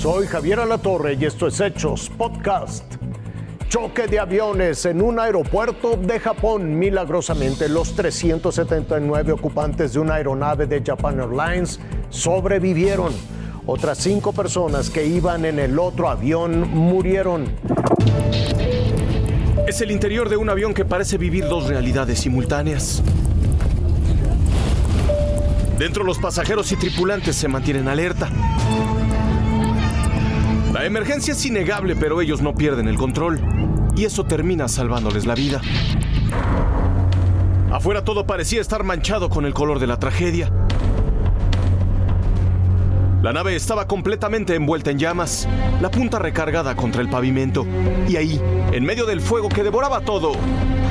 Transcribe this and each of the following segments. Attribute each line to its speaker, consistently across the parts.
Speaker 1: Soy Javier Alatorre y esto es Hechos Podcast. Choque de aviones en un aeropuerto de Japón. Milagrosamente, los 379 ocupantes de una aeronave de Japan Airlines sobrevivieron. Otras cinco personas que iban en el otro avión murieron.
Speaker 2: Es el interior de un avión que parece vivir dos realidades simultáneas. Dentro los pasajeros y tripulantes se mantienen alerta. La emergencia es innegable, pero ellos no pierden el control. Y eso termina salvándoles la vida. Afuera todo parecía estar manchado con el color de la tragedia. La nave estaba completamente envuelta en llamas, la punta recargada contra el pavimento. Y ahí, en medio del fuego que devoraba todo,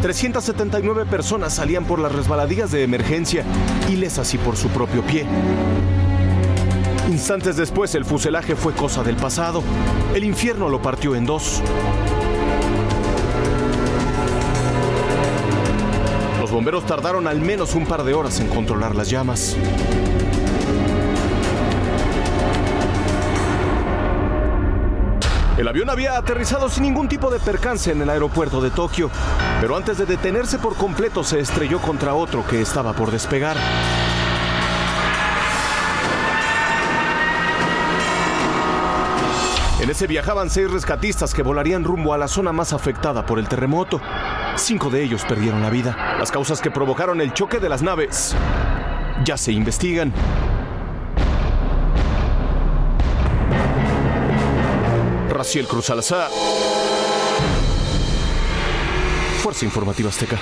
Speaker 2: 379 personas salían por las resbaladillas de emergencia, ilesas y por su propio pie. Instantes después el fuselaje fue cosa del pasado. El infierno lo partió en dos. Los bomberos tardaron al menos un par de horas en controlar las llamas. El avión había aterrizado sin ningún tipo de percance en el aeropuerto de Tokio, pero antes de detenerse por completo se estrelló contra otro que estaba por despegar. En ese viajaban seis rescatistas que volarían rumbo a la zona más afectada por el terremoto. Cinco de ellos perdieron la vida. Las causas que provocaron el choque de las naves ya se investigan. Raciel Cruz Salazar. Fuerza Informativa Azteca.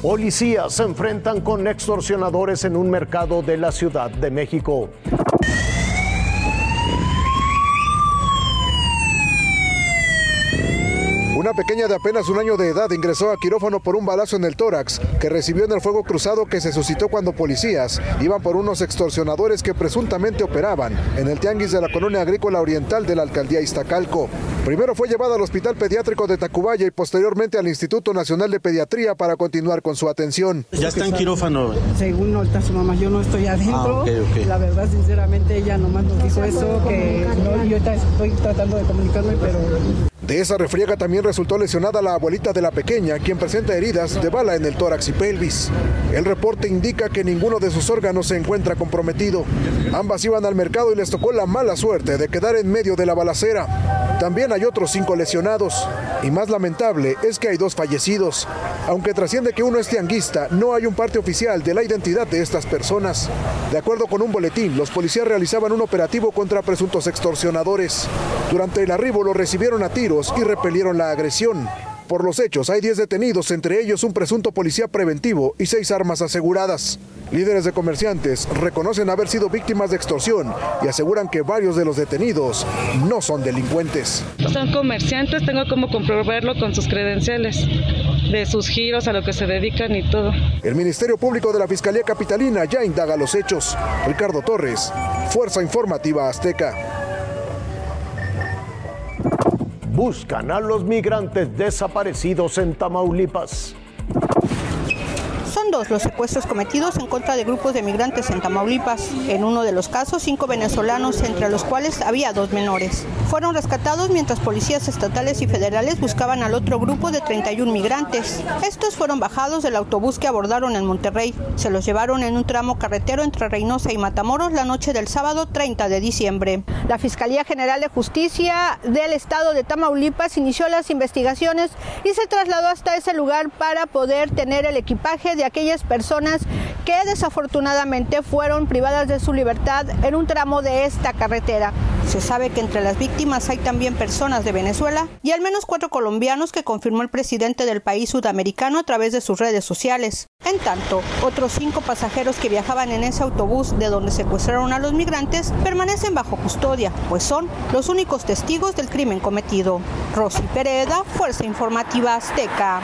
Speaker 1: Policías se enfrentan con extorsionadores en un mercado de la Ciudad de México.
Speaker 3: Una pequeña de apenas un año de edad ingresó a quirófano por un balazo en el tórax que recibió en el fuego cruzado que se suscitó cuando policías iban por unos extorsionadores que presuntamente operaban en el tianguis de la colonia agrícola oriental de la alcaldía Iztacalco. Primero fue llevada al Hospital Pediátrico de Tacubaya y posteriormente al Instituto Nacional de Pediatría para continuar con su atención.
Speaker 4: Ya está en quirófano.
Speaker 5: Según no está su mamá, yo no estoy adentro.
Speaker 4: Ah.
Speaker 5: La verdad, sinceramente, ella nomás nos dijo eso, que no, yo estoy tratando de comunicarme, pero
Speaker 3: De esa refriega también resultó lesionada la abuelita de la pequeña, quien presenta heridas de bala en el tórax y pelvis. El reporte indica que ninguno de sus órganos se encuentra comprometido. Ambas iban al mercado y les tocó la mala suerte de quedar en medio de la balacera. También hay otros cinco lesionados. Y más lamentable es que hay dos fallecidos. Aunque trasciende que uno es tianguista, no hay un parte oficial de la identidad de estas personas. De acuerdo con un boletín, los policías realizaban un operativo contra presuntos extorsionadores. Durante el arribo los recibieron a tiros y repelieron la agresión. Por los hechos hay 10 detenidos, entre ellos un presunto policía preventivo y seis armas aseguradas. Líderes de comerciantes reconocen haber sido víctimas de extorsión y aseguran que varios de los detenidos no son delincuentes.
Speaker 6: Son comerciantes, tengo como comprobarlo con sus credenciales, de sus giros, a lo que se dedican y todo.
Speaker 3: El Ministerio Público de la Fiscalía Capitalina ya indaga los hechos. Ricardo Torres, Fuerza Informativa Azteca.
Speaker 1: Buscan a los migrantes desaparecidos en Tamaulipas.
Speaker 7: Los secuestros cometidos en contra de grupos de migrantes en Tamaulipas. En uno de los casos, cinco venezolanos, entre los cuales había dos menores. Fueron rescatados mientras policías estatales y federales buscaban al otro grupo de 31 migrantes. Estos fueron bajados del autobús que abordaron en Monterrey. Se los llevaron en un tramo carretero entre Reynosa y Matamoros la noche del sábado 30 de diciembre. La Fiscalía General de Justicia del Estado de Tamaulipas inició las investigaciones y se trasladó hasta ese lugar para poder tener el equipaje de aquellas personas que desafortunadamente fueron privadas de su libertad en un tramo de esta carretera. Se sabe que entre las víctimas hay también personas de Venezuela y al menos cuatro colombianos que confirmó el presidente del país sudamericano a través de sus redes sociales. En tanto, otros cinco pasajeros que viajaban en ese autobús de donde secuestraron a los migrantes permanecen bajo custodia, pues son los únicos testigos del crimen cometido. Rosy Pereda, Fuerza Informativa Azteca.